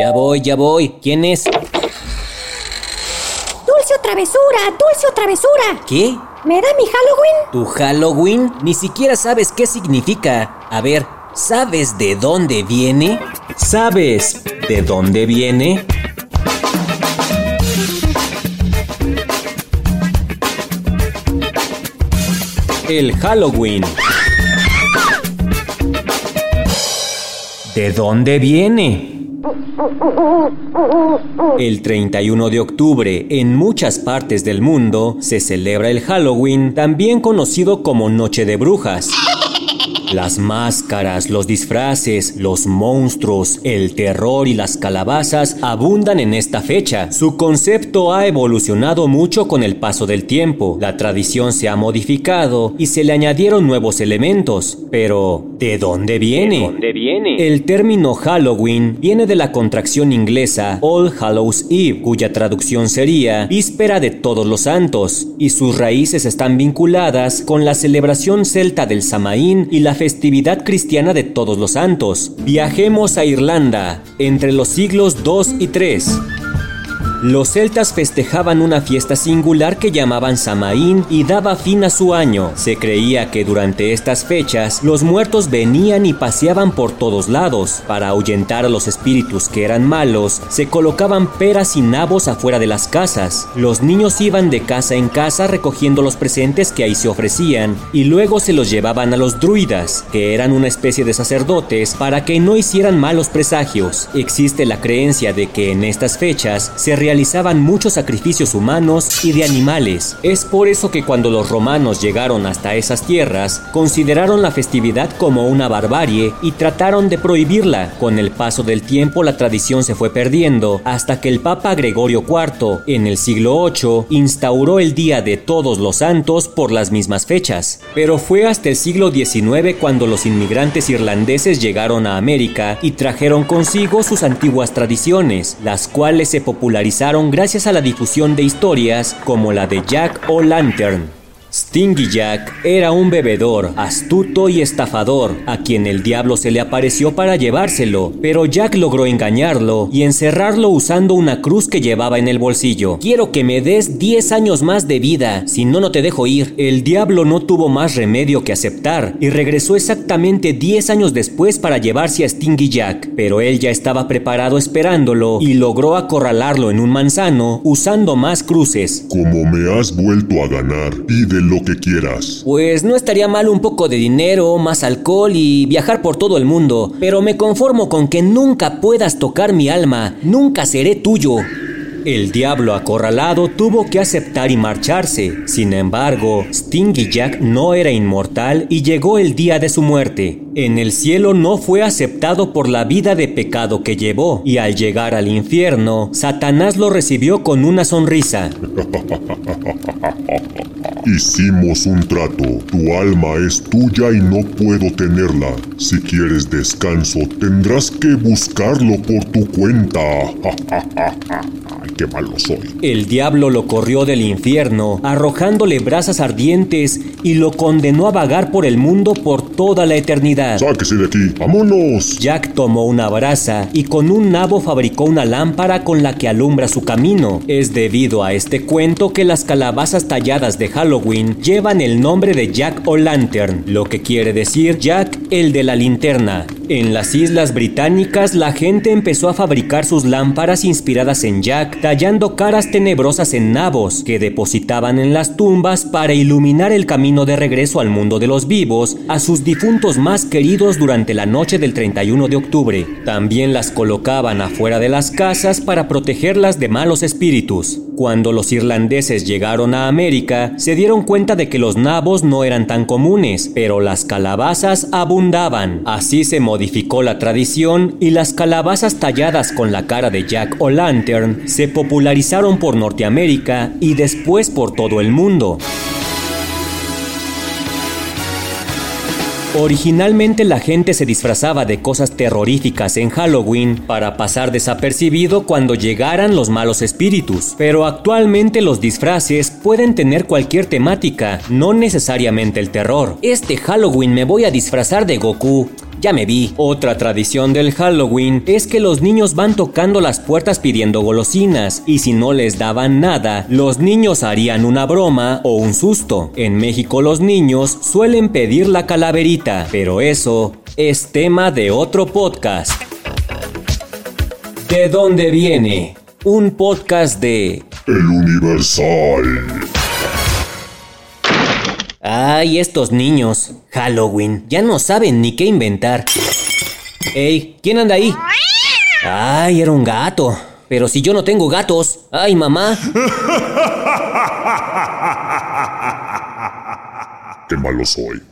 Ya voy, ya voy. ¿Quién es? Dulce o travesura, dulce o travesura. ¿Qué? ¿Me da mi Halloween? ¿Tu Halloween? Ni siquiera sabes qué significa. A ver, ¿sabes de dónde viene? ¿Sabes de dónde viene? El Halloween. ¿De dónde viene? El 31 de octubre, en muchas partes del mundo, se celebra el Halloween, también conocido como Noche de Brujas. Las máscaras, los disfraces, los monstruos, el terror y las calabazas abundan en esta fecha. Su concepto ha evolucionado mucho con el paso del tiempo. La tradición se ha modificado y se le añadieron nuevos elementos. Pero, ¿de dónde viene? ¿De dónde viene? El término Halloween viene de la contracción inglesa All Hallows Eve, cuya traducción sería Víspera de Todos los Santos, y sus raíces están vinculadas con la celebración celta del Samaín y la festividad cristiana de Todos los Santos. Viajemos a Irlanda entre los siglos 2 y 3. Los celtas festejaban una fiesta singular que llamaban Samaín y daba fin a su año. Se creía que durante estas fechas los muertos venían y paseaban por todos lados. Para ahuyentar a los espíritus que eran malos, se colocaban peras y nabos afuera de las casas. Los niños iban de casa en casa recogiendo los presentes que ahí se ofrecían y luego se los llevaban a los druidas, que eran una especie de sacerdotes, para que no hicieran malos presagios. Existe la creencia de que en estas fechas se realizaban muchos sacrificios humanos y de animales. Es por eso que cuando los romanos llegaron hasta esas tierras, consideraron la festividad como una barbarie y trataron de prohibirla. Con el paso del tiempo la tradición se fue perdiendo hasta que el Papa Gregorio IV, en el siglo VIII, instauró el Día de Todos los Santos por las mismas fechas. Pero fue hasta el siglo XIX cuando los inmigrantes irlandeses llegaron a América y trajeron consigo sus antiguas tradiciones, las cuales se popularizaron gracias a la difusión de historias como la de Jack O'Lantern. Stingy Jack era un bebedor, astuto y estafador, a quien el diablo se le apareció para llevárselo, pero Jack logró engañarlo y encerrarlo usando una cruz que llevaba en el bolsillo. Quiero que me des 10 años más de vida, si no, no te dejo ir. El diablo no tuvo más remedio que aceptar y regresó exactamente 10 años después para llevarse a Stingy Jack, pero él ya estaba preparado esperándolo y logró acorralarlo en un manzano usando más cruces. Como me has vuelto a ganar, pide lo que quieras. Pues no estaría mal un poco de dinero, más alcohol y viajar por todo el mundo, pero me conformo con que nunca puedas tocar mi alma, nunca seré tuyo. El diablo acorralado tuvo que aceptar y marcharse. Sin embargo, Stingy Jack no era inmortal y llegó el día de su muerte. En el cielo no fue aceptado por la vida de pecado que llevó, y al llegar al infierno, Satanás lo recibió con una sonrisa. Hicimos un trato. Tu alma es tuya y no puedo tenerla. Si quieres descanso, tendrás que buscarlo por tu cuenta. Ay, qué malo soy. El diablo lo corrió del infierno, arrojándole brasas ardientes y lo condenó a vagar por el mundo por toda la eternidad. Sáquese de aquí. ¡Vámonos! Jack tomó una brasa y con un nabo fabricó una lámpara con la que alumbra su camino. Es debido a este cuento que las calabazas talladas de Halloween llevan el nombre de Jack O'Lantern, lo que quiere decir Jack el de la linterna. En las islas británicas la gente empezó a fabricar sus lámparas inspiradas en Jack, tallando caras tenebrosas en nabos que depositaban en las tumbas para iluminar el camino de regreso al mundo de los vivos a sus difuntos más queridos durante la noche del 31 de octubre. También las colocaban afuera de las casas para protegerlas de malos espíritus. Cuando los irlandeses llegaron a América, se dieron cuenta de que los nabos no eran tan comunes, pero las calabazas abundaban. Así se modificó la tradición y las calabazas talladas con la cara de Jack O'Lantern se popularizaron por Norteamérica y después por todo el mundo. Originalmente la gente se disfrazaba de cosas terroríficas en Halloween para pasar desapercibido cuando llegaran los malos espíritus, pero actualmente los disfraces pueden tener cualquier temática, no necesariamente el terror. Este Halloween me voy a disfrazar de Goku. Ya me vi. Otra tradición del Halloween es que los niños van tocando las puertas pidiendo golosinas y si no les daban nada, los niños harían una broma o un susto. En México los niños suelen pedir la calaverita, pero eso es tema de otro podcast. ¿De dónde viene? Un podcast de El Universal. Ay, estos niños. Halloween. Ya no saben ni qué inventar. Ey, ¿quién anda ahí? Ay, era un gato. Pero si yo no tengo gatos. Ay, mamá. Qué malo soy.